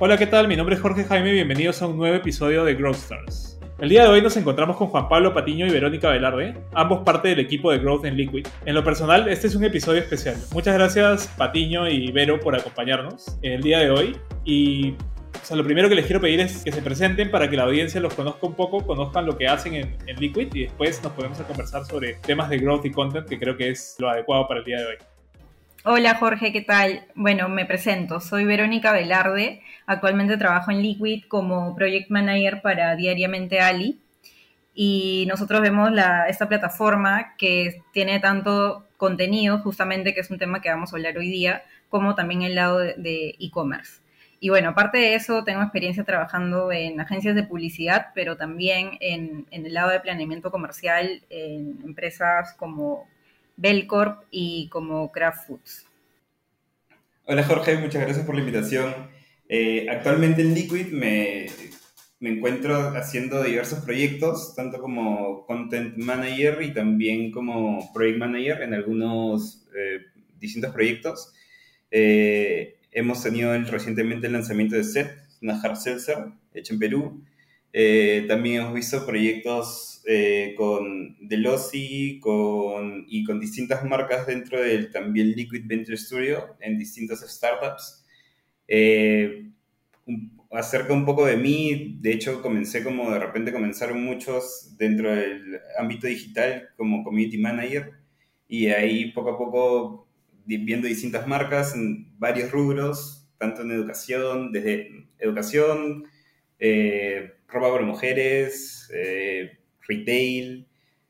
Hola, ¿qué tal? Mi nombre es Jorge Jaime y bienvenidos a un nuevo episodio de Growth Stars. El día de hoy nos encontramos con Juan Pablo Patiño y Verónica Velarde, ambos parte del equipo de Growth en Liquid. En lo personal, este es un episodio especial. Muchas gracias Patiño y Vero por acompañarnos el día de hoy. Y o sea, lo primero que les quiero pedir es que se presenten para que la audiencia los conozca un poco, conozcan lo que hacen en, Liquid y después nos podemos conversar sobre temas de growth y content, que creo que es lo adecuado para el día de hoy. Hola Jorge, ¿qué tal? Bueno, me presento, soy Verónica Velarde, actualmente trabajo en Liquid como Project Manager para Diariamente Ali y nosotros vemos esta plataforma que tiene tanto contenido, justamente que es un tema que vamos a hablar hoy día, como también el lado de e-commerce. Y bueno, aparte de eso, tengo experiencia trabajando en agencias de publicidad, pero también en, en el lado de planeamiento comercial en empresas como Belcorp y como Kraft Foods. Hola Jorge, muchas gracias por la invitación. Eh, actualmente en Liquid me, me, encuentro haciendo diversos proyectos, tanto como Content Manager y también como Project Manager en algunos eh, distintos proyectos. Eh, hemos tenido recientemente el lanzamiento de SET, una hard seltzer hecha en Perú. también hemos visto proyectos con Delosi con, y con distintas marcas dentro del también Liquid Venture Studio en distintas startups. Eh, acerca un poco de mí, de hecho comencé como de repente comenzaron muchos dentro del ámbito digital como community manager y ahí poco a poco viendo distintas marcas en varios rubros, tanto en educación, desde educación, eh, ropa para mujeres, eh, retail,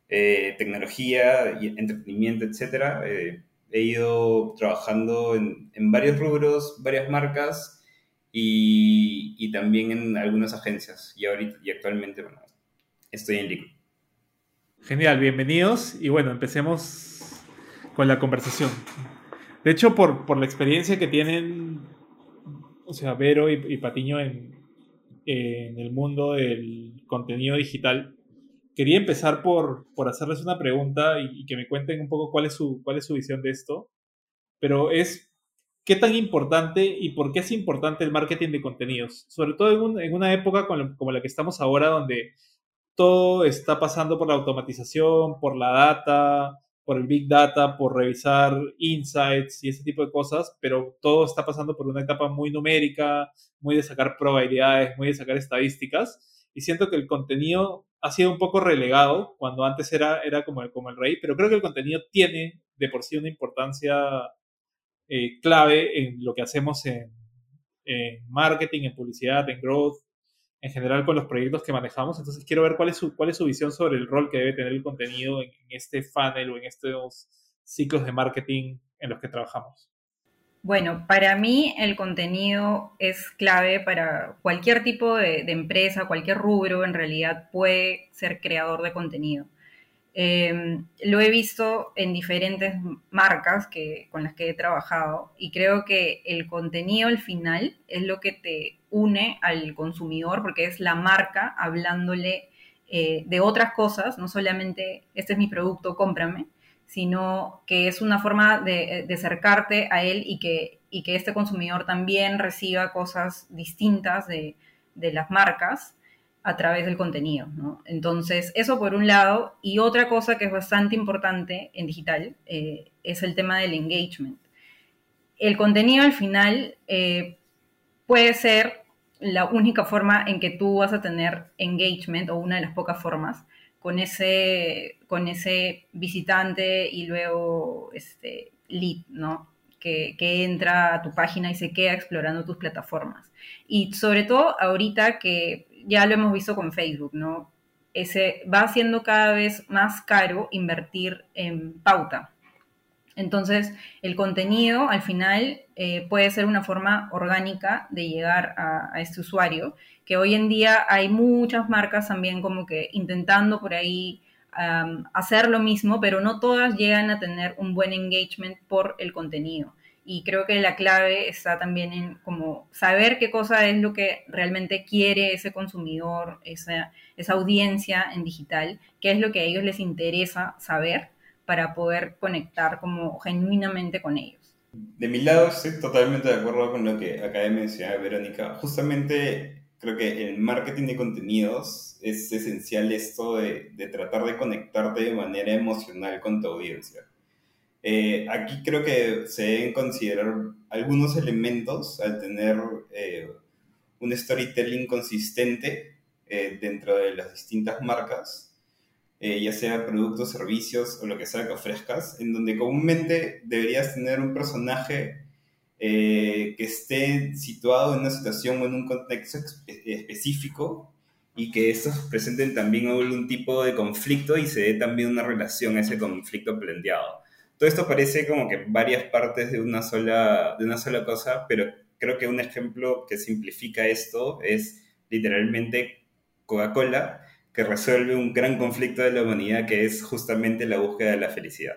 tecnología, entretenimiento, etc. He ido trabajando en, varios rubros, varias marcas y, también en algunas agencias. Y ahorita y actualmente, estoy en Liquid. Genial, bienvenidos. Y bueno, empecemos con la conversación. De hecho, por, la experiencia que tienen, o sea, Vero y, Patiño en el mundo del contenido digital, quería empezar por, por hacerles una pregunta y, que me cuenten un poco cuál es, su, cuál es su visión de esto. Pero es, ¿qué tan importante y por qué es importante el marketing de contenidos? Sobre todo en, una época como la que estamos ahora, donde todo está pasando por la automatización, por la data, por el big data, por revisar insights y ese tipo de cosas, pero todo está pasando por una etapa muy numérica, muy de sacar probabilidades, muy de sacar estadísticas. Y siento que el contenido ha sido un poco relegado cuando antes era, era como, el, como el rey, pero creo que el contenido tiene de por sí una importancia eh, clave en lo que hacemos en, marketing, en publicidad, en growth, en general con los proyectos que manejamos. Entonces quiero ver cuál es su, cuál es su visión sobre el rol que debe tener el contenido en este funnel o en estos ciclos de marketing en los que trabajamos. Bueno, para mí el contenido es clave para cualquier tipo de, empresa, cualquier rubro, en realidad puede ser creador de contenido. Em, lo he visto en diferentes marcas que, con las que he trabajado y creo que el contenido al final es lo que te une al consumidor porque es la marca hablándole eh, de otras cosas, no solamente este es mi producto, cómprame, sino que es una forma de, acercarte a él y que, y que este consumidor también reciba cosas distintas de, las marcas a través del contenido. Entonces, eso por un lado. Y otra cosa que es bastante importante en digital eh, es el tema del engagement. El contenido al final eh, puede ser la única forma en que tú vas a tener engagement o una de las pocas formas, con ese, con ese visitante y luego este lead, ¿no? Que, que, entra a tu página y se queda explorando tus plataformas. Y sobre todo ahorita que ya lo hemos visto con Facebook, ¿no? Ese, va siendo cada vez más caro invertir en pauta. Entonces, el contenido al final eh, puede ser una forma orgánica de llegar a, este usuario que hoy en día hay muchas marcas también como que intentando por ahí hacer lo mismo, pero no todas llegan a tener un buen engagement por el contenido. Y creo que la clave está también en como saber qué cosa es lo que realmente quiere ese consumidor, esa, esa audiencia en digital, qué es lo que a ellos les interesa saber para poder conectar como genuinamente con ellos. de mi lado estoy totalmente de acuerdo con lo que acaba de mencionar Verónica. Justamente creo que el marketing de contenidos es esencial esto de, de tratar de conectarte de manera emocional con tu audiencia. Eh, aquí creo que se deben considerar algunos elementos al tener eh, un storytelling consistente eh, dentro de las distintas marcas, ya sea productos, servicios o lo que sea que ofrezcas, en donde comúnmente deberías tener un personaje que esté situado en una situación o en un contexto específico y que estos presenten también algún tipo de conflicto y se dé también una relación a ese conflicto planteado. Todo esto parece como que varias partes de una sola, de una sola cosa, pero creo que un ejemplo que simplifica esto es literalmente Coca-Cola, que resuelve un gran conflicto de la humanidad que es justamente la búsqueda de la felicidad.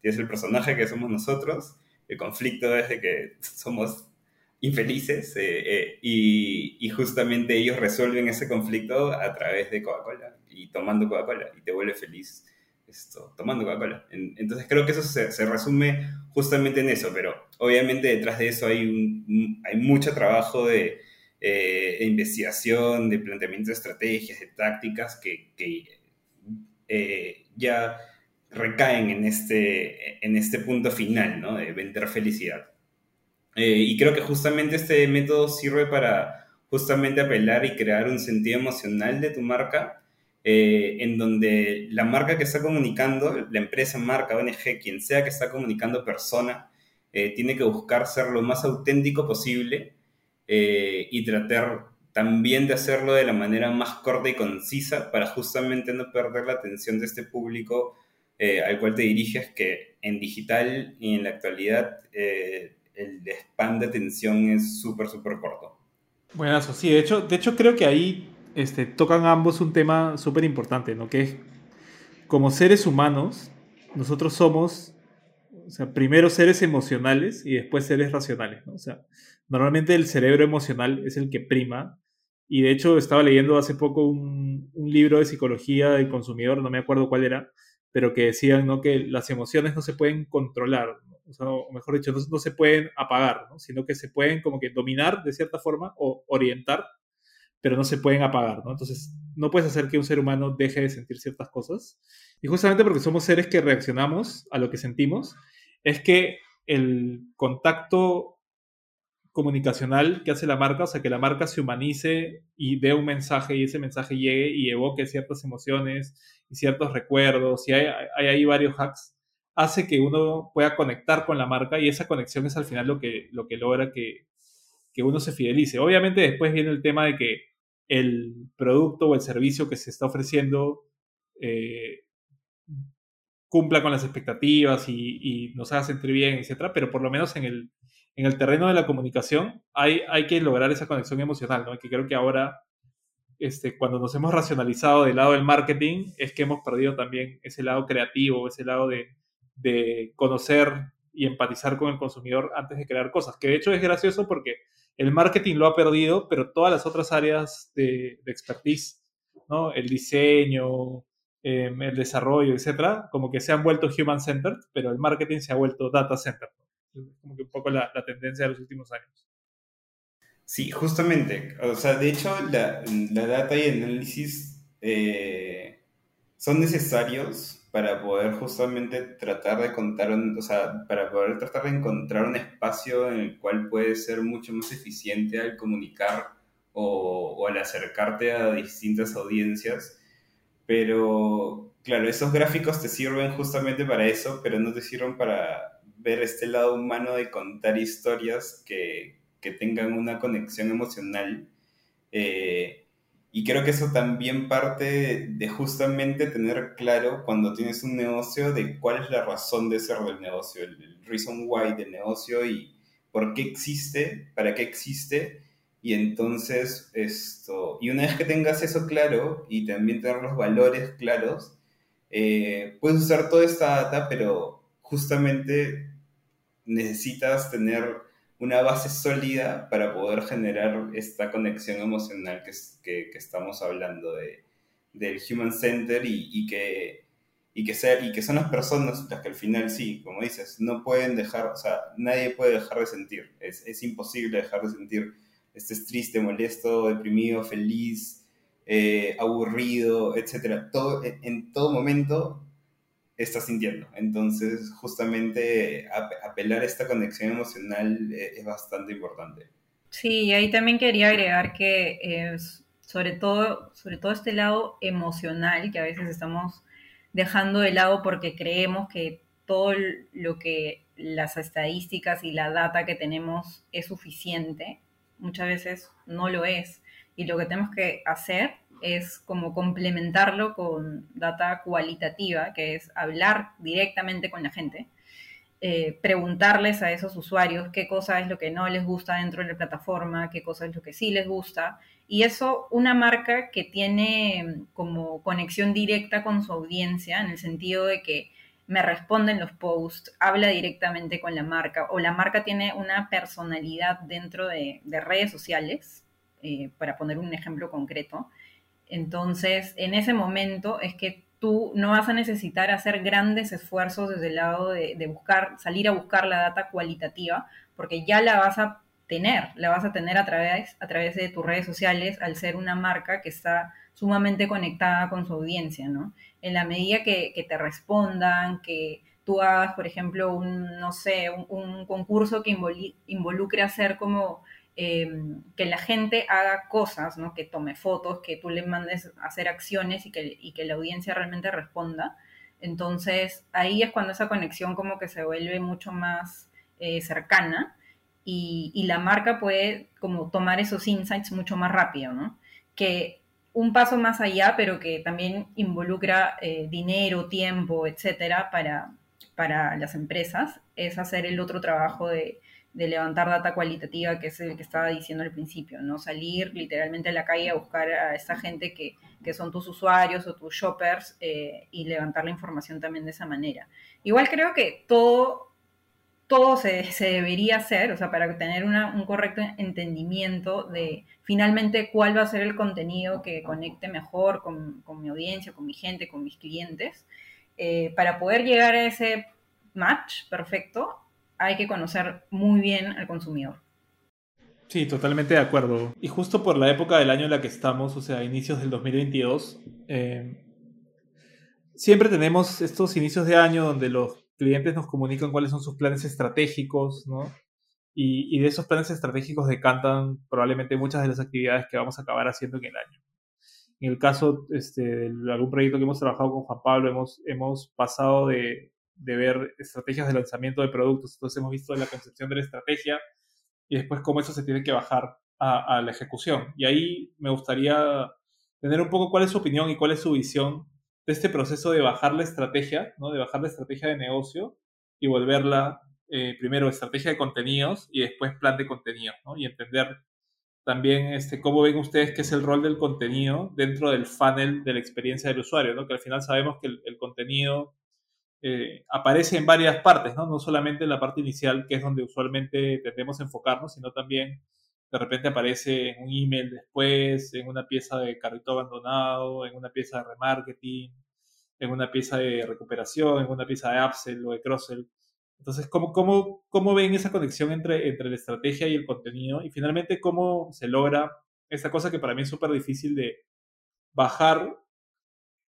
Es el personaje que somos nosotros, el conflicto es de que somos infelices eh, eh, y, y, justamente ellos resuelven ese conflicto a través de Coca-Cola y tomando Coca-Cola y te vuelve feliz esto, tomando Coca-Cola. Entonces creo que eso se, resume justamente en eso, pero obviamente detrás de eso hay, un, hay mucho trabajo de, eh, investigación, de planteamiento de estrategias, de tácticas que, eh, ya recaen en este, en este punto final, ¿no? De vender felicidad. Eh, y creo que justamente este método sirve para justamente apelar y crear un sentido emocional de tu marca eh, en donde la marca que está comunicando, la empresa, marca, ONG, quien sea que está comunicando persona, eh, tiene que buscar ser lo más auténtico posible eh, y tratar también de hacerlo de la manera más corta y concisa para justamente no perder la atención de este público al cual te diriges, que en digital y en la actualidad el span de atención es súper, súper corto. Bueno, sí, de hecho, de hecho creo que ahí este, tocan ambos un tema súper importante, ¿no? Que como seres humanos, nosotros somos, o sea, primero seres emocionales y después seres racionales, ¿no? O sea, normalmente el cerebro emocional es el que prima. Y de hecho estaba leyendo hace poco un, libro de psicología del consumidor, no me acuerdo cuál era, pero que decían ¿no? que las emociones no se pueden controlar, o, mejor dicho, no, se pueden apagar, ¿no? sino que se pueden como que dominar de cierta forma o orientar pero no se pueden apagar, ¿no? Entonces, no puedes hacer que un ser humano deje de sentir ciertas cosas. Y justamente porque somos seres que reaccionamos a lo que sentimos, es que el contacto comunicacional que hace la marca, o sea, que la marca se humanice y dé un mensaje y ese mensaje llegue y evoque ciertas emociones y ciertos recuerdos, y hay, hay ahí varios hacks, hace que uno pueda conectar con la marca y esa conexión es al final lo que, lo que logra que, que uno se fidelice. Obviamente después viene el tema de que el producto o el servicio que se está ofreciendo eh, cumpla con las expectativas y, nos haga sentir bien, etcétera, pero por lo menos en el, en el terreno de la comunicación hay, hay que lograr esa conexión emocional, ¿no? Que creo que ahora, este, cuando nos hemos racionalizado del lado del marketing, es que hemos perdido también ese lado creativo, ese lado de, de conocer y empatizar con el consumidor antes de crear cosas, que de hecho es gracioso porque el marketing lo ha perdido, pero todas las otras áreas de, expertise, ¿no? El diseño, em, el desarrollo, etcétera, como que se han vuelto human-centered, pero el marketing se ha vuelto data-centered. Como que un poco la, tendencia de los últimos años. Sí, justamente. O sea, de hecho, la, data y el análisis eh, son necesarios para poder justamente tratar de contar, o sea, para poder tratar de encontrar un espacio en el cual puedes ser mucho más eficiente al comunicar o, al acercarte a distintas audiencias. Pero, claro, esos gráficos te sirven justamente para eso, pero no te sirven para ver este lado humano de contar historias que, que tengan una conexión emocional. Eh, y creo que eso también parte de justamente tener claro cuando tienes un negocio de cuál es la razón de ser del negocio, el, reason why del negocio y por qué existe, para qué existe. Y entonces esto, y una vez que tengas eso claro y también tener los valores claros, eh, puedes usar toda esta data, pero justamente necesitas tener una base sólida para poder generar esta conexión emocional que, que, estamos hablando de, del Human Center y, que, y que, sea, y que son las personas las que al final sí, como dices, no pueden dejar, o sea, nadie puede dejar de sentir, es, es imposible dejar de sentir, estés triste, molesto, deprimido, feliz, eh, aburrido, etc. Todo, en todo momento estás sintiendo. Entonces, justamente apelar a esta conexión emocional eh, es bastante importante. Sí, y ahí también quería agregar que eh, sobre, todo, sobre todo este lado emocional que a veces estamos dejando de lado porque creemos que todo lo que las estadísticas y la data que tenemos es suficiente, muchas veces no lo es. Y lo que tenemos que hacer es como complementarlo con data cualitativa, que es hablar directamente con la gente, eh, preguntarles a esos usuarios qué cosa es lo que no les gusta dentro de la plataforma, qué cosa es lo que sí les gusta. Y eso, una marca que tiene como conexión directa con su audiencia, en el sentido de que me responden los posts, habla directamente con la marca, o la marca tiene una personalidad dentro de, redes sociales, eh, para poner un ejemplo concreto. Entonces, en ese momento es que tú no vas a necesitar hacer grandes esfuerzos desde el lado de, buscar, salir a buscar la data cualitativa, porque ya la vas a tener, la vas a tener a través, a través de tus redes sociales al ser una marca que está sumamente conectada con su audiencia, ¿no? En la medida que, te respondan, que tú hagas, por ejemplo, un, no sé, un, concurso que involucre hacer como Em, que la gente haga cosas, ¿no? que tome fotos, que tú le mandes hacer acciones y que, la audiencia realmente responda. Entonces ahí es cuando esa conexión como que se vuelve mucho más eh, cercana y, la marca puede como tomar esos insights mucho más rápido, ¿no? Que un paso más allá, pero que también involucra eh, dinero, tiempo, etcétera, para las empresas, es hacer el otro trabajo de, de levantar data cualitativa, que es el que estaba diciendo al principio, ¿no? Salir literalmente a la calle a buscar a esa gente que, son tus usuarios o tus shoppers eh, y levantar la información también de esa manera. Igual creo que todo, todo se, debería hacer, o sea, para tener un correcto entendimiento de finalmente cuál va a ser el contenido que conecte mejor con, mi audiencia, con mi gente, con mis clientes, eh, para poder llegar a ese match perfecto, hay que conocer muy bien al consumidor. Sí, totalmente de acuerdo. Y justo por la época del año en la que estamos, o sea, inicios del 2022, eh, siempre tenemos estos inicios de año donde los clientes nos comunican cuáles son sus planes estratégicos, ¿no? Y, de esos planes estratégicos decantan probablemente muchas de las actividades que vamos a acabar haciendo en el año. En el caso este, de algún proyecto que hemos trabajado con Juan Pablo, hemos, hemos pasado de de ver estrategias de lanzamiento de productos. Entonces hemos visto la concepción de la estrategia y después cómo eso se tiene que bajar a, la ejecución. Y ahí me gustaría tener un poco cuál es su opinión y cuál es su visión de este proceso de bajar la estrategia, ¿no? de bajar la estrategia de negocio y volverla eh, primero estrategia de contenidos y después plan de contenidos, ¿no? y entender también este, cómo ven ustedes que es el rol del contenido dentro del funnel de la experiencia del usuario, ¿no? que al final sabemos que el contenido eh, aparece en varias partes, ¿no? No solamente en la parte inicial, que es donde usualmente tendemos a enfocarnos, sino también de repente aparece en un email después, en una pieza de carrito abandonado, en una pieza de remarketing, en una pieza de recuperación, en una pieza de upsell o de cross-sell. Entonces, ¿cómo, cómo, cómo ven esa conexión entre, entre la estrategia y el contenido? Y finalmente, ¿cómo se logra esa cosa que para mí es súper difícil de bajar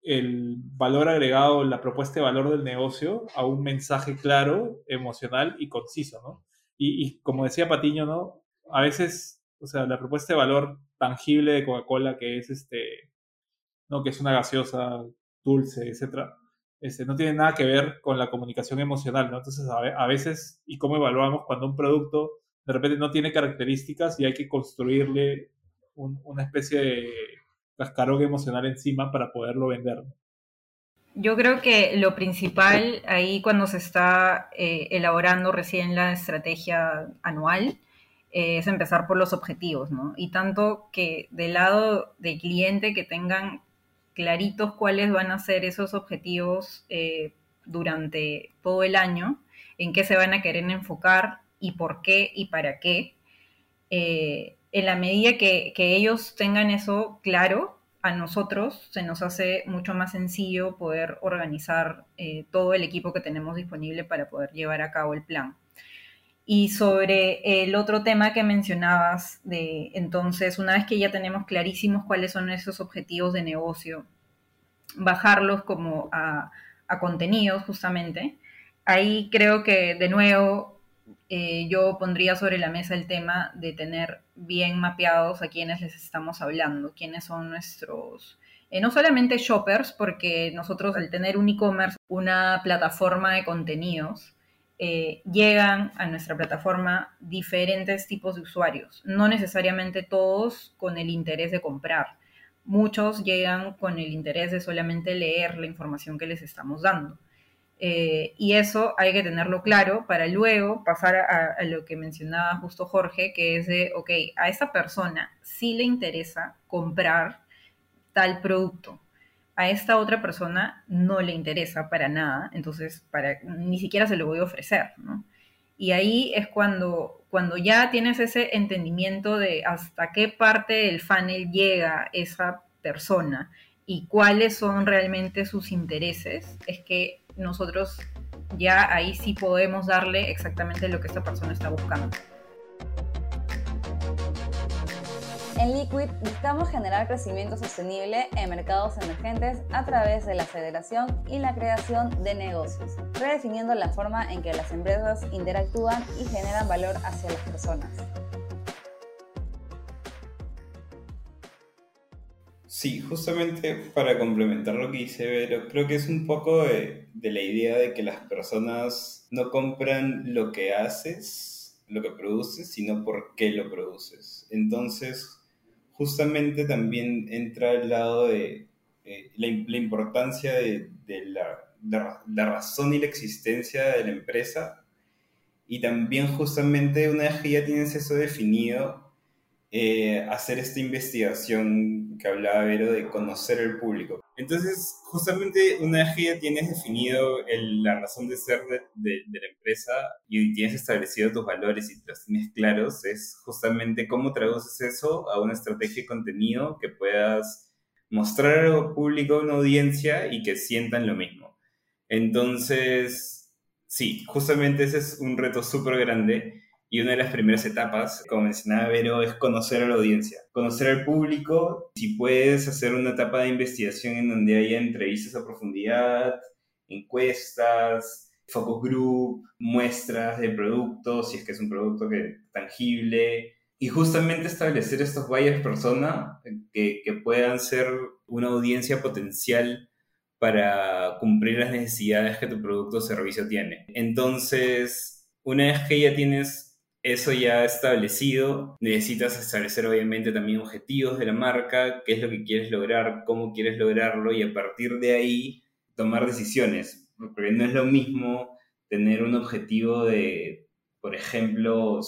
el valor agregado, la propuesta de valor del negocio a un mensaje claro, emocional y conciso, ¿no? Y, como decía Patiño, ¿no? A veces, o sea, la propuesta de valor tangible de Coca-Cola, que es este, ¿no? Que es una gaseosa dulce, etcétera, este, no tiene nada que ver con la comunicación emocional, ¿no? Entonces, a, veces, y cómo evaluamos cuando un producto de repente no tiene características y hay que construirle una especie de cascarón emocional encima para poderlo vender. Yo creo que lo principal ahí cuando se está eh, elaborando recién la estrategia anual eh, es empezar por los objetivos, ¿no? Y tanto que del lado del cliente que tengan claritos cuáles van a ser esos objetivos eh, durante todo el año, en qué se van a querer enfocar y por qué y para qué en la medida que, ellos tengan eso claro, a nosotros se nos hace mucho más sencillo poder organizar eh, todo el equipo que tenemos disponible para poder llevar a cabo el plan. Y sobre el otro tema que mencionabas, de entonces, una vez que ya tenemos clarísimos cuáles son esos objetivos de negocio, bajarlos como a, a contenidos justamente, ahí creo que de nuevo eh, yo pondría sobre la mesa el tema de tener bien mapeados a quienes les estamos hablando, quiénes son nuestros, eh, no solamente shoppers, porque nosotros al tener un e-commerce, una plataforma de contenidos, eh, llegan a nuestra plataforma diferentes tipos de usuarios, no necesariamente todos con el interés de comprar. Muchos llegan con el interés de solamente leer la información que les estamos dando. Eh, y eso hay que tenerlo claro para luego pasar a, lo que mencionaba justo Jorge, que es de, ok, a esta persona sí le interesa comprar tal producto. A esta otra persona no le interesa para nada, entonces para, ni siquiera se lo voy a ofrecer, Y ahí es cuando, cuando ya tienes ese entendimiento de hasta qué parte del funnel llega esa persona y cuáles son realmente sus intereses, es que nosotros ya ahí sí podemos darle exactamente lo que esta persona está buscando. En Liquid buscamos generar crecimiento sostenible en mercados emergentes a través de la federación y la creación de negocios, redefiniendo la forma en que las empresas interactúan y generan valor hacia las personas. Sí, justamente para complementar lo que dice Vero, creo que es un poco de, la idea de que las personas no compran lo que haces, lo que produces, sino por qué lo produces. Entonces, justamente también entra el lado de eh, la, importancia de, la, razón y la existencia de la empresa. Y también justamente una vez que ya tienes eso definido, eh, hacer esta investigación que hablaba Vero de conocer el público. Entonces, justamente una vez que ya tienes definido la razón de ser de, la empresa y tienes establecido tus valores y los tienes claros, es justamente cómo traduces eso a una estrategia de contenido que puedas mostrar al público, a una audiencia y que sientan lo mismo. Entonces, sí, justamente ese es un reto súper grande y una de las primeras etapas, como mencionaba Vero, es conocer a la audiencia, conocer al público. Si puedes hacer una etapa de investigación en donde haya entrevistas a profundidad, encuestas, focus group, muestras de productos, si es que es un producto que, tangible, y justamente establecer estos buyers persona que, que puedan ser una audiencia potencial para cumplir las necesidades que tu producto o servicio tiene. Entonces, una vez que ya tienes eso ya establecido, necesitas establecer obviamente también objetivos de la marca, qué es lo que quieres lograr, cómo quieres lograrlo y a partir de ahí tomar decisiones, porque no es lo mismo tener un objetivo de, por ejemplo,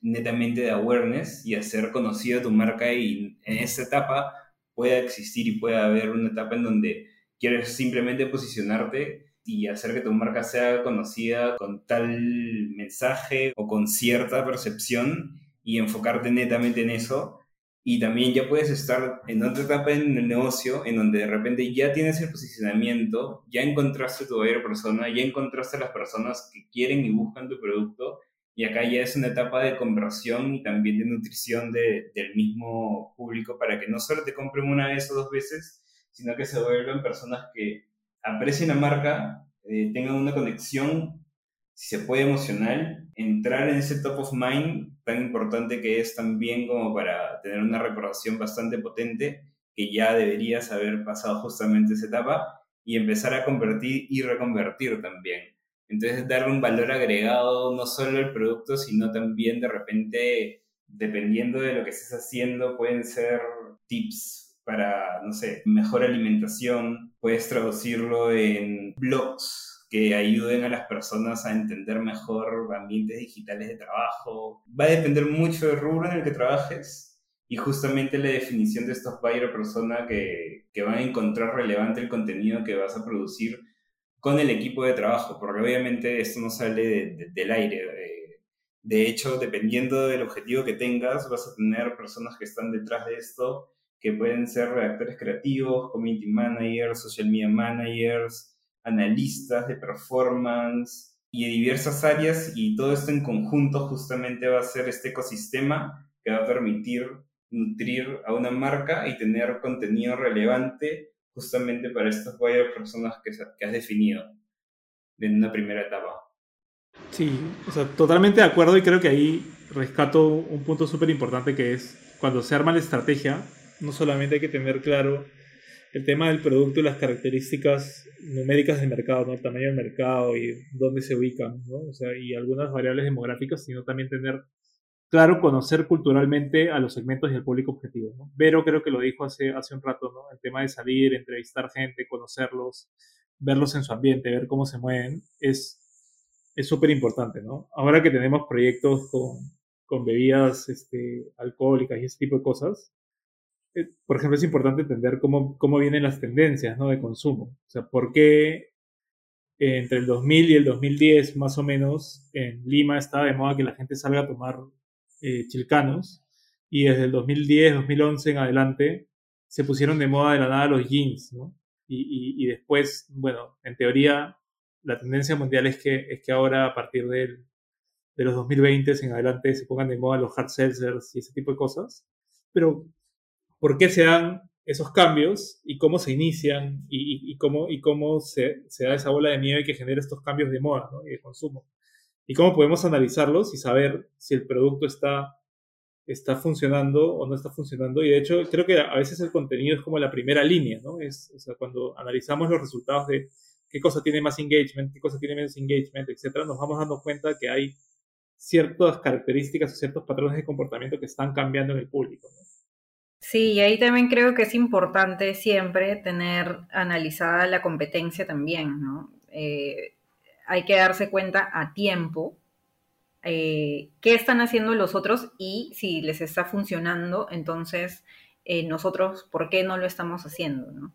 netamente de awareness y hacer conocida tu marca y en esa etapa pueda existir y pueda haber una etapa en donde quieres simplemente posicionarte y hacer que tu marca sea conocida con tal mensaje o con cierta percepción y enfocarte netamente en eso. Y también ya puedes estar en otra etapa en el negocio en donde de repente ya tienes el posicionamiento, ya encontraste tu buyer persona, ya encontraste las personas que quieren y buscan tu producto y acá ya es una etapa de conversión y también de nutrición de, del mismo público para que no solo te compren una vez o dos veces, sino que se vuelvan personas que aprecien la marca, eh, tengan una conexión, si se puede, emocional, entrar en ese top of mind tan importante que es también como para tener una recordación bastante potente, que ya deberías haber pasado justamente esa etapa y empezar a convertir y reconvertir también. Entonces, darle un valor agregado no solo al producto, sino también de repente, dependiendo de lo que estés haciendo, pueden ser tips para, no sé, mejor alimentación, puedes traducirlo en blogs que ayuden a las personas a entender mejor ambientes digitales de trabajo. Va a depender mucho del rubro en el que trabajes y justamente la definición de estos buyer persona que, que van a encontrar relevante el contenido que vas a producir con el equipo de trabajo, porque obviamente esto no sale del aire. de hecho, dependiendo del objetivo que tengas, vas a tener personas que están detrás de esto que pueden ser redactores creativos, community managers, social media managers, analistas de performance y de diversas áreas y todo esto en conjunto justamente va a ser este ecosistema que va a permitir nutrir a una marca y tener contenido relevante justamente para estas varias personas que, que has definido en una primera etapa. Sí, o sea, totalmente de acuerdo y creo que ahí rescato un punto súper importante que es cuando se arma la estrategia, no solamente hay que tener claro el tema del producto y las características numéricas del mercado, ¿no? el tamaño del mercado y dónde se ubican, ¿no? o sea, y algunas variables demográficas, sino también tener claro, conocer culturalmente a los segmentos y al público objetivo. ¿no? Vero creo que lo dijo hace, hace un rato, ¿no? el tema de salir, entrevistar gente, conocerlos, verlos en su ambiente, ver cómo se mueven, es súper importante, ¿no? Ahora que tenemos proyectos con, con bebidas este, alcohólicas y ese tipo de cosas, por ejemplo, es importante entender cómo, cómo vienen las tendencias ¿no? de consumo. O sea, por qué entre el 2000 y el 2010, más o menos, en Lima estaba de moda que la gente salga a tomar eh, chilcanos, y desde el 2010, 2011 en adelante, se pusieron de moda de la nada los jeans, ¿no? Y, y, y después, bueno, en teoría, la tendencia mundial es que, es que ahora, a partir de los 2020 en adelante, se pongan de moda los hard seltzers y ese tipo de cosas. Pero, ¿por qué se dan esos cambios y cómo se inician y, cómo, y cómo se, da esa bola de nieve que genera estos cambios de moda ¿no? y de consumo? Y cómo podemos analizarlos y saber si el producto está, está funcionando o no está funcionando. Y de hecho, creo que a veces el contenido es como la primera línea, ¿no? Es, o sea, cuando analizamos los resultados de qué cosa tiene más engagement, qué cosa tiene menos engagement, etcétera, nos vamos dando cuenta que hay ciertas características o ciertos patrones de comportamiento que están cambiando en el público. Sí, y ahí también creo que es importante siempre tener analizada la competencia también, ¿no? Eh, hay que darse cuenta a tiempo eh, qué están haciendo los otros y si les está funcionando, entonces eh, nosotros, ¿por qué no lo estamos haciendo? ¿no?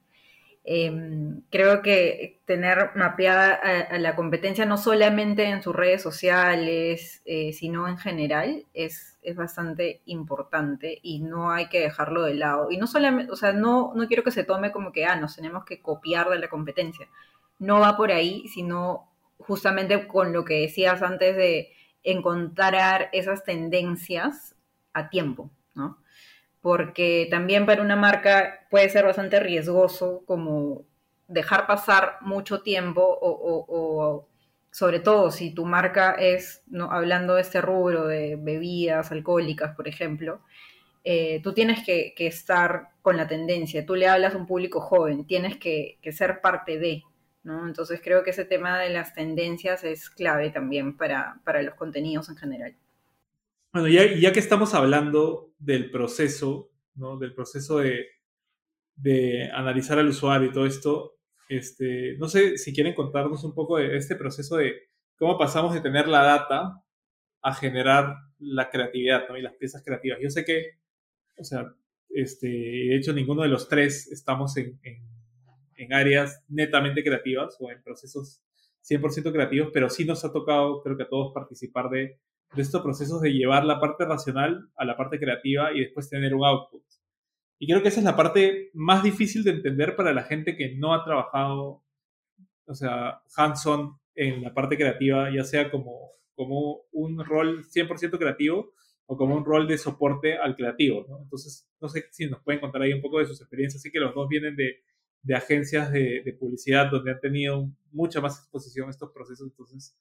Em, creo que tener mapeada a, la competencia no solamente en sus redes sociales, eh, sino en general, es, es, bastante importante y no hay que dejarlo de lado. Y no solamente, o sea, no, no quiero que se tome como que, ah, nos tenemos que copiar de la competencia. No va por ahí, sino justamente con lo que decías antes de encontrar esas tendencias a tiempo. Porque también para una marca puede ser bastante riesgoso como dejar pasar mucho tiempo o, sobre todo si tu marca es, ¿no? hablando de este rubro de bebidas alcohólicas, por ejemplo, eh, tú tienes que, estar con la tendencia, tú le hablas a un público joven, tienes que, ser parte de, ¿no? Entonces creo que ese tema de las tendencias es clave también para, para los contenidos en general. Bueno, ya, ya, que estamos hablando del proceso, ¿no? Del proceso de, de, analizar al usuario y todo esto, este, no sé si quieren contarnos un poco de este proceso de cómo pasamos de tener la data a generar la creatividad, ¿no? Y las piezas creativas. Yo sé que, o sea, este, de hecho ninguno de los tres estamos en, en, en áreas netamente creativas o en procesos 100% creativos, pero sí nos ha tocado, creo que a todos, participar de de estos procesos de llevar la parte racional a la parte creativa y después tener un output. Y creo que esa es la parte más difícil de entender para la gente que no ha trabajado, o sea, hands-on en la parte creativa, ya sea como, como un rol 100% creativo o como un rol de soporte al creativo. ¿no? Entonces, no sé si nos pueden contar ahí un poco de sus experiencias. Así que los dos vienen de, de agencias de, de, publicidad donde han tenido mucha más exposición a estos procesos. Entonces,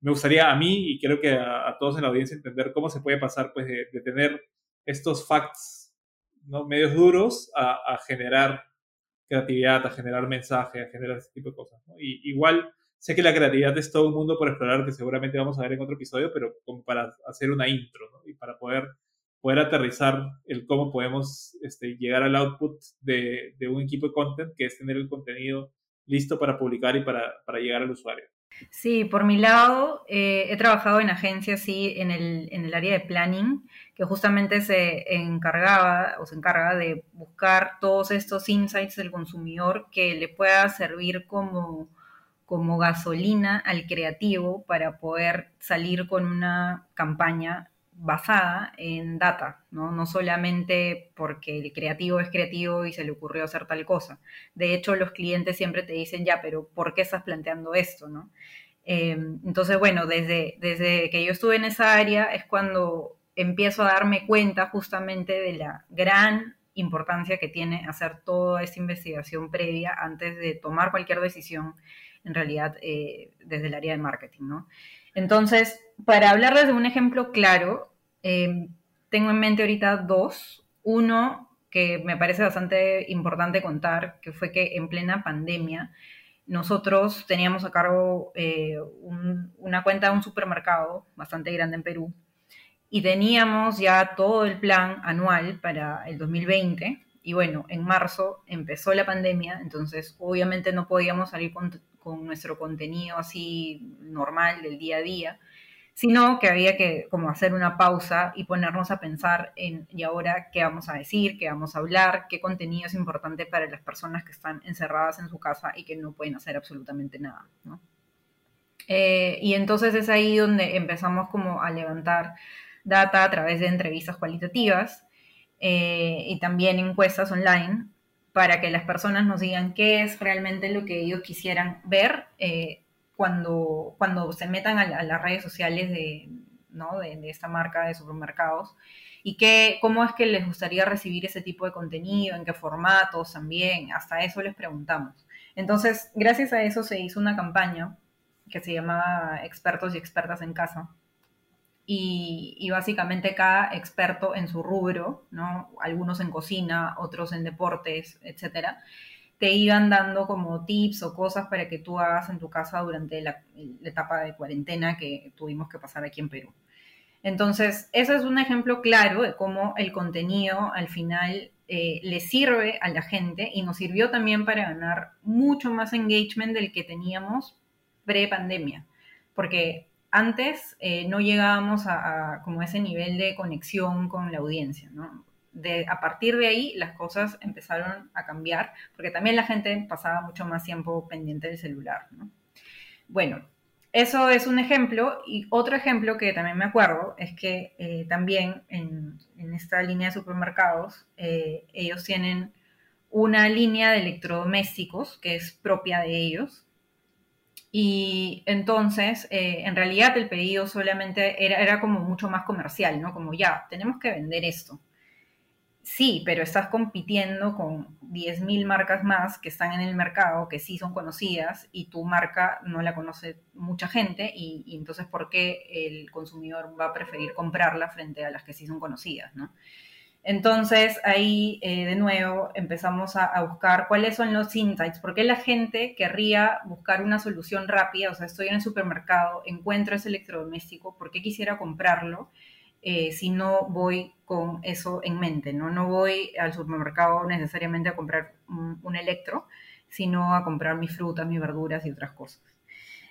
me gustaría a mí y creo que a, todos en la audiencia entender cómo se puede pasar pues de, tener estos facts ¿no? medios duros a, generar creatividad, a generar mensaje, a generar ese tipo de cosas. Y, igual sé que la creatividad es todo un mundo por explorar que seguramente vamos a ver en otro episodio, pero como para hacer una intro y para poder, poder aterrizar el cómo podemos este, llegar al output de, un equipo de content, que es tener el contenido listo para publicar y para llegar al usuario. Sí, por mi lado, eh, he trabajado en agencias, sí, en el, en el área de planning, que justamente se encargaba o se encarga de buscar todos estos insights del consumidor que le pueda servir como, como gasolina al creativo para poder salir con una campaña basada en data, ¿no? No solamente porque el creativo es creativo y se le ocurrió hacer tal cosa. De hecho, los clientes siempre te dicen, ya, pero ¿por qué estás planteando esto, no? Eh, entonces, bueno, desde, desde que yo estuve en esa área es cuando empiezo a darme cuenta justamente de la gran importancia que tiene hacer toda esta investigación previa antes de tomar cualquier decisión, en realidad, eh, desde el área de marketing, ¿no? Entonces, para hablarles de un ejemplo claro, eh, tengo en mente ahorita dos. Uno que me parece bastante importante contar, que fue que en plena pandemia nosotros teníamos a cargo eh, una cuenta de un supermercado bastante grande en Perú y teníamos ya todo el plan anual para el 2020 y bueno, en marzo empezó la pandemia, entonces obviamente no podíamos salir con nuestro contenido así normal del día a día sino que había que como hacer una pausa y ponernos a pensar en, ¿y ahora qué vamos a decir? ¿Qué vamos a hablar? ¿Qué contenido es importante para las personas que están encerradas en su casa y que no pueden hacer absolutamente nada? Eh, y entonces es ahí donde empezamos como a levantar data a través de entrevistas cualitativas eh, y también encuestas online para que las personas nos digan qué es realmente lo que ellos quisieran ver eh, cuando, cuando se metan a, las redes sociales de, ¿no? de, esta marca de supermercados y que, cómo es que les gustaría recibir ese tipo de contenido, en qué formatos también, hasta eso les preguntamos. Entonces, gracias a eso se hizo una campaña que se llamaba Expertos y Expertas en Casa. Y, y, básicamente cada experto en su rubro, ¿no? algunos en cocina, otros en deportes, etcétera, te iban dando como tips o cosas para que tú hagas en tu casa durante la, etapa de cuarentena que tuvimos que pasar aquí en Perú. Entonces, ese es un ejemplo claro de cómo el contenido al final eh, le sirve a la gente y nos sirvió también para ganar mucho más engagement del que teníamos pre-pandemia. Porque antes eh, no llegábamos a, a, como ese nivel de conexión con la audiencia, ¿no? A partir de ahí las cosas empezaron a cambiar, porque también la gente pasaba mucho más tiempo pendiente del celular. Bueno, eso es un ejemplo. Y otro ejemplo que también me acuerdo es que eh, también en, esta línea de supermercados, eh, ellos tienen una línea de electrodomésticos que es propia de ellos. Y entonces, eh, en realidad el pedido solamente era, era como mucho más comercial, ¿no? Como ya, tenemos que vender esto. Sí, pero estás compitiendo con 10.000 marcas más que están en el mercado, que sí son conocidas, y tu marca no la conoce mucha gente, y, entonces, ¿por qué el consumidor va a preferir comprarla frente a las que sí son conocidas? ¿no? Entonces, ahí eh, de nuevo empezamos a, a, buscar cuáles son los insights, por qué la gente querría buscar una solución rápida, o sea, estoy en el supermercado, encuentro ese electrodoméstico, ¿por qué quisiera comprarlo? Eh, si no voy con eso en mente, ¿no? No voy al supermercado necesariamente a comprar un, electro, sino a comprar mis frutas, mis verduras y otras cosas.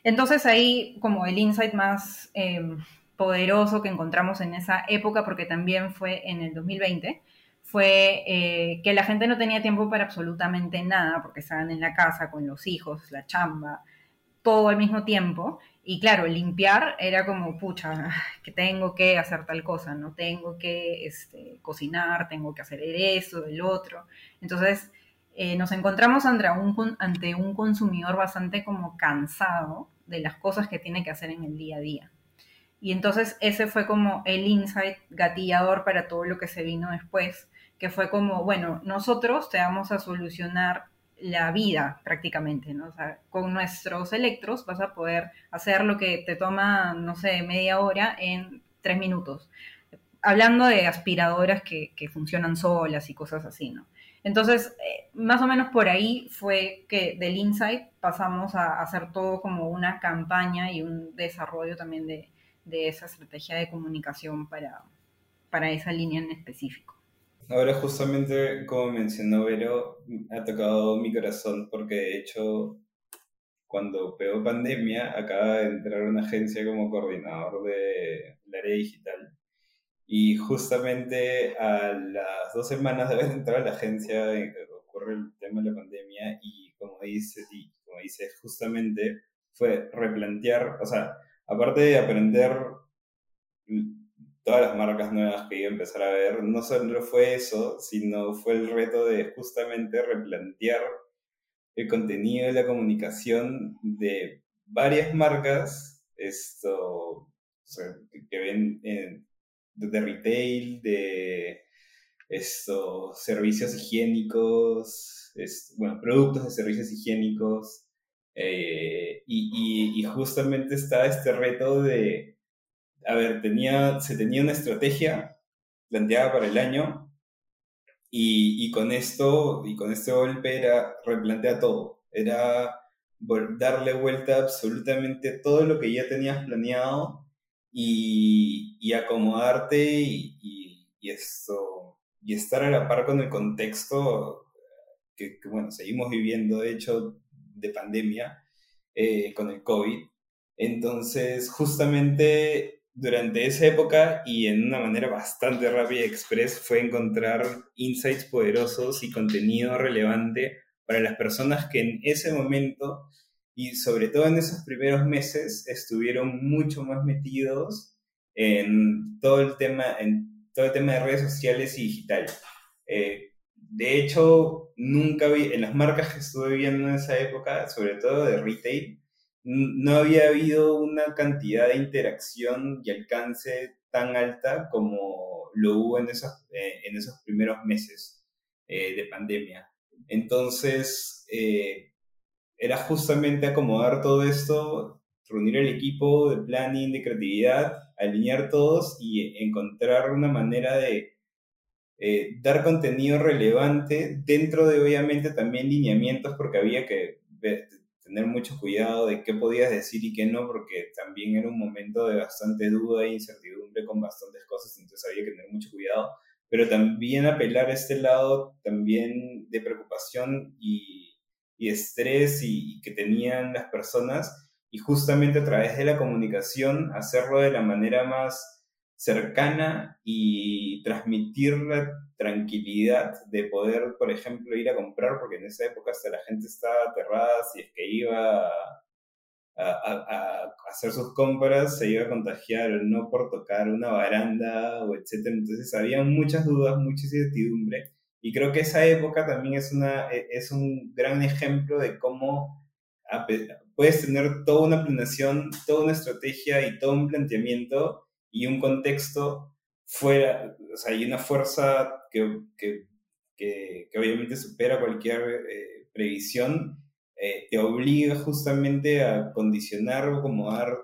Entonces ahí como el insight más em, poderoso que encontramos en esa época, porque también fue en el 2020, fue eh, que la gente no tenía tiempo para absolutamente nada, porque estaban en la casa con los hijos, la chamba, todo al mismo tiempo, y claro, limpiar era como, pucha, que tengo que hacer tal cosa, no tengo que este, cocinar, tengo que hacer eso, el otro. Entonces, eh, nos encontramos ante un, ante un consumidor bastante como cansado de las cosas que tiene que hacer en el día a día. Y entonces ese fue como el insight gatillador para todo lo que se vino después, que fue como, bueno, nosotros te vamos a solucionar la vida prácticamente, ¿no? O sea, con nuestros electros vas a poder hacer lo que te toma, no sé, media hora en tres minutos. Hablando de aspiradoras que, funcionan solas y cosas así, ¿no? Entonces, eh, más o menos por ahí fue que del Insight pasamos a hacer todo como una campaña y un desarrollo también de, esa estrategia de comunicación para, para esa línea en específico. Ahora justamente como mencionó Vero, ha tocado mi corazón porque de hecho cuando pegó pandemia acaba de entrar una agencia como coordinador del área digital. Y justamente a las dos semanas de haber entrado a la agencia ocurre el tema de la pandemia y como dice, y como dice justamente fue replantear, o sea, aparte de aprender todas las marcas nuevas que iba a empezar a ver, no solo fue eso, sino fue el reto de justamente replantear el contenido y la comunicación de varias marcas, esto, que ven de retail, de estos servicios higiénicos, bueno, productos de servicios higiénicos, eh, y, justamente está este reto de, a ver, tenía, se tenía una estrategia planteada para el año y, con esto, y con este golpe era replantea todo, era darle vuelta absolutamente todo lo que ya tenías planeado y, y acomodarte y, y, esto, y estar a la par con el contexto que, bueno, seguimos viviendo, de hecho, de pandemia eh, con el COVID. Entonces, justamente durante esa época y en una manera bastante rápida y express fue encontrar insights poderosos y contenido relevante para las personas que en ese momento y sobre todo en esos primeros meses estuvieron mucho más metidos en todo el tema, en todo el tema de redes sociales y digital. Eh, de hecho, nunca vi, en las marcas que estuve viendo en esa época, sobre todo de retail, no había habido una cantidad de interacción y alcance tan alta como lo hubo en esos, eh, en esos primeros meses eh, de pandemia. Entonces, eh, era justamente acomodar todo esto, reunir el equipo de planning, de creatividad, alinear todos y encontrar una manera de dar contenido relevante dentro de obviamente también lineamientos porque había que tener mucho cuidado de qué podías decir y qué no porque también era un momento de bastante duda e incertidumbre con bastantes cosas, entonces había que tener mucho cuidado, pero también apelar a este lado también de preocupación y, estrés y que tenían las personas y justamente a través de la comunicación hacerlo de la manera más cercana y transmitir la tranquilidad de poder, por ejemplo, ir a comprar, porque en esa época hasta la gente estaba aterrada si es que iba a, a, hacer sus compras, se iba a contagiar o no por tocar una baranda o etcétera. Entonces había muchas dudas, mucha incertidumbre. Y creo que esa época también es, una, e, es un gran ejemplo de cómo puedes tener toda una planeación, toda una estrategia y todo un planteamiento y un contexto fuera, o sea, hay una fuerza que, que, que, obviamente supera cualquier eh, previsión, eh, te obliga justamente a condicionar o acomodar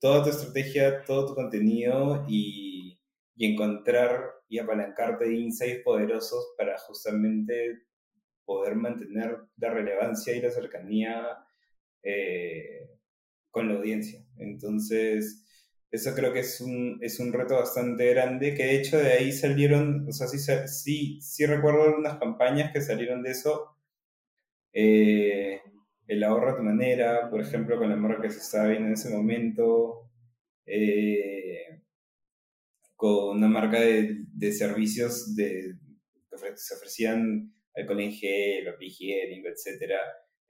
toda tu estrategia, todo tu contenido y, y encontrar y apalancarte de insights poderosos para justamente poder mantener la relevancia y la cercanía eh, con la audiencia. Entonces, eso creo que es un, es un reto bastante grande, que de hecho de ahí salieron, o sea, sí, sí, sí recuerdo unas campañas que salieron de eso. Eh, el ahorro a tu manera, por ejemplo, con la marca que se estaba viendo en ese momento. Eh, con una marca de, de servicios de, que se ofrecían alcohol en gel, papel higiénico, etcétera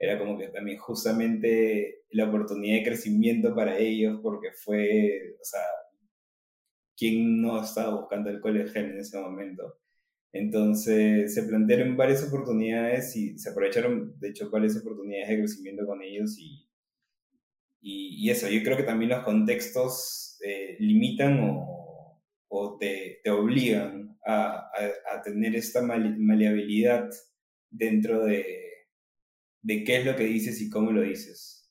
era como que también justamente la oportunidad de crecimiento para ellos, porque fue, o sea, ¿quién no estaba buscando el colegio en ese momento? Entonces se plantearon varias oportunidades y se aprovecharon, de hecho, varias oportunidades de crecimiento con ellos y, y, eso, yo creo que también los contextos eh, limitan o, o te, te, obligan a, a, a tener esta maleabilidad dentro de, de qué es lo que dices y cómo lo dices.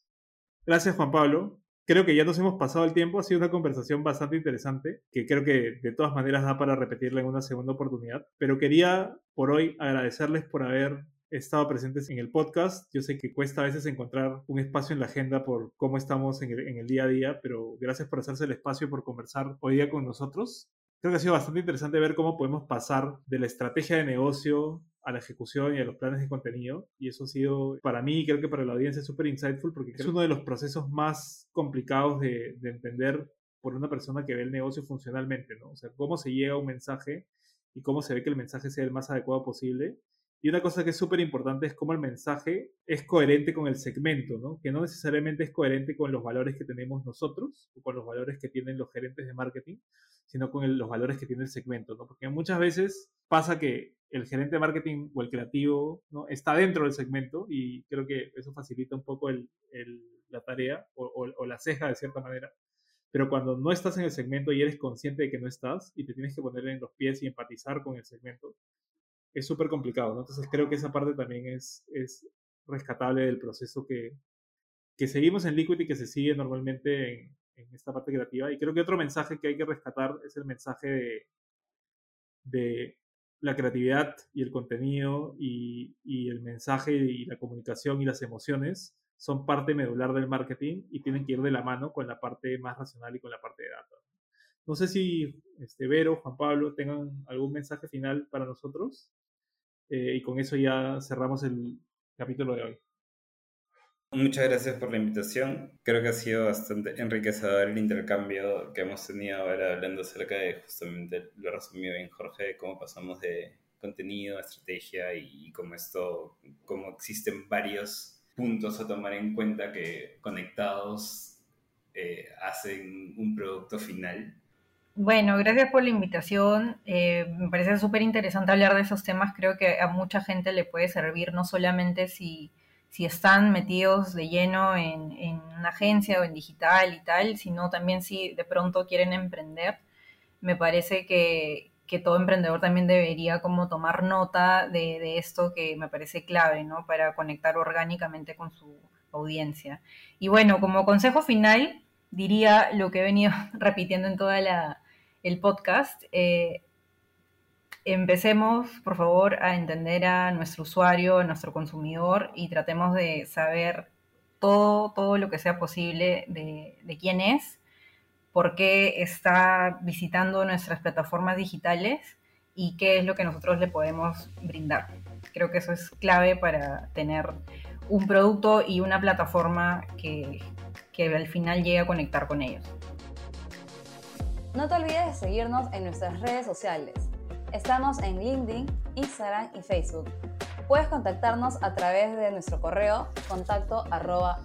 Gracias, Juan Pablo. Creo que ya nos hemos pasado el tiempo, ha sido una conversación bastante interesante, que creo que de todas maneras da para repetirla en una segunda oportunidad, pero quería por hoy agradecerles por haber estado presentes en el podcast. Yo sé que cuesta a veces encontrar un espacio en la agenda por cómo estamos en el, día a día, pero gracias por hacerse el espacio, por conversar hoy día con nosotros. Creo que ha sido bastante interesante ver cómo podemos pasar de la estrategia de negocio a la ejecución y a los planes de contenido. Y eso ha sido, para mí, creo que para la audiencia, súper insightful porque es uno de los procesos más complicados de, de, entender por una persona que ve el negocio funcionalmente, ¿no? O sea, cómo se llega a un mensaje y cómo se ve que el mensaje sea el más adecuado posible. Y una cosa que es súper importante es cómo el mensaje es coherente con el segmento, ¿no? Que no necesariamente es coherente con los valores que tenemos nosotros o con los valores que tienen los gerentes de marketing, sino con los valores que tiene el segmento, ¿no? Porque muchas veces pasa que el gerente de marketing o el creativo ¿no? está dentro del segmento y creo que eso facilita un poco el, la tarea o, o, la ceja de cierta manera. Pero cuando no estás en el segmento y eres consciente de que no estás y te tienes que poner en los pies y empatizar con el segmento, es súper complicado, ¿no? Entonces creo que esa parte también es, es rescatable del proceso que, que seguimos en Liquid y que se sigue normalmente en, en, esta parte creativa. Y creo que otro mensaje que hay que rescatar es el mensaje de, de la creatividad y el contenido y, y, el mensaje y la comunicación y las emociones son parte medular del marketing y tienen que ir de la mano con la parte más racional y con la parte de data. No sé si este, Vero, Juan Pablo tengan algún mensaje final para nosotros. Eh, y con eso ya cerramos el capítulo de hoy. Muchas gracias por la invitación. Creo que ha sido bastante enriquecedor el intercambio que hemos tenido ahora hablando acerca de justamente lo resumido bien Jorge, de cómo pasamos de contenido a estrategia y cómo esto, cómo existen varios puntos a tomar en cuenta que conectados eh, hacen un producto final. Bueno, gracias por la invitación. Eh, me parece súper interesante hablar de esos temas. Creo que a mucha gente le puede servir, no solamente si, si están metidos de lleno en, en, una agencia o en digital y tal, sino también si de pronto quieren emprender. Me parece que, que todo emprendedor también debería como tomar nota de, de, esto que me parece clave, ¿no? Para conectar orgánicamente con su audiencia. Y bueno, como consejo final, diría lo que he venido repitiendo en toda la, el podcast, eh, empecemos, por favor, a entender a nuestro usuario, a nuestro consumidor y tratemos de saber todo, todo lo que sea posible de, de quién es, por qué está visitando nuestras plataformas digitales y qué es lo que nosotros le podemos brindar. Creo que eso es clave para tener un producto y una plataforma que, que al final llegue a conectar con ellos. No te olvides de seguirnos en nuestras redes sociales. Estamos en LinkedIn, Instagram y Facebook. Puedes contactarnos a través de nuestro correo contacto arroba.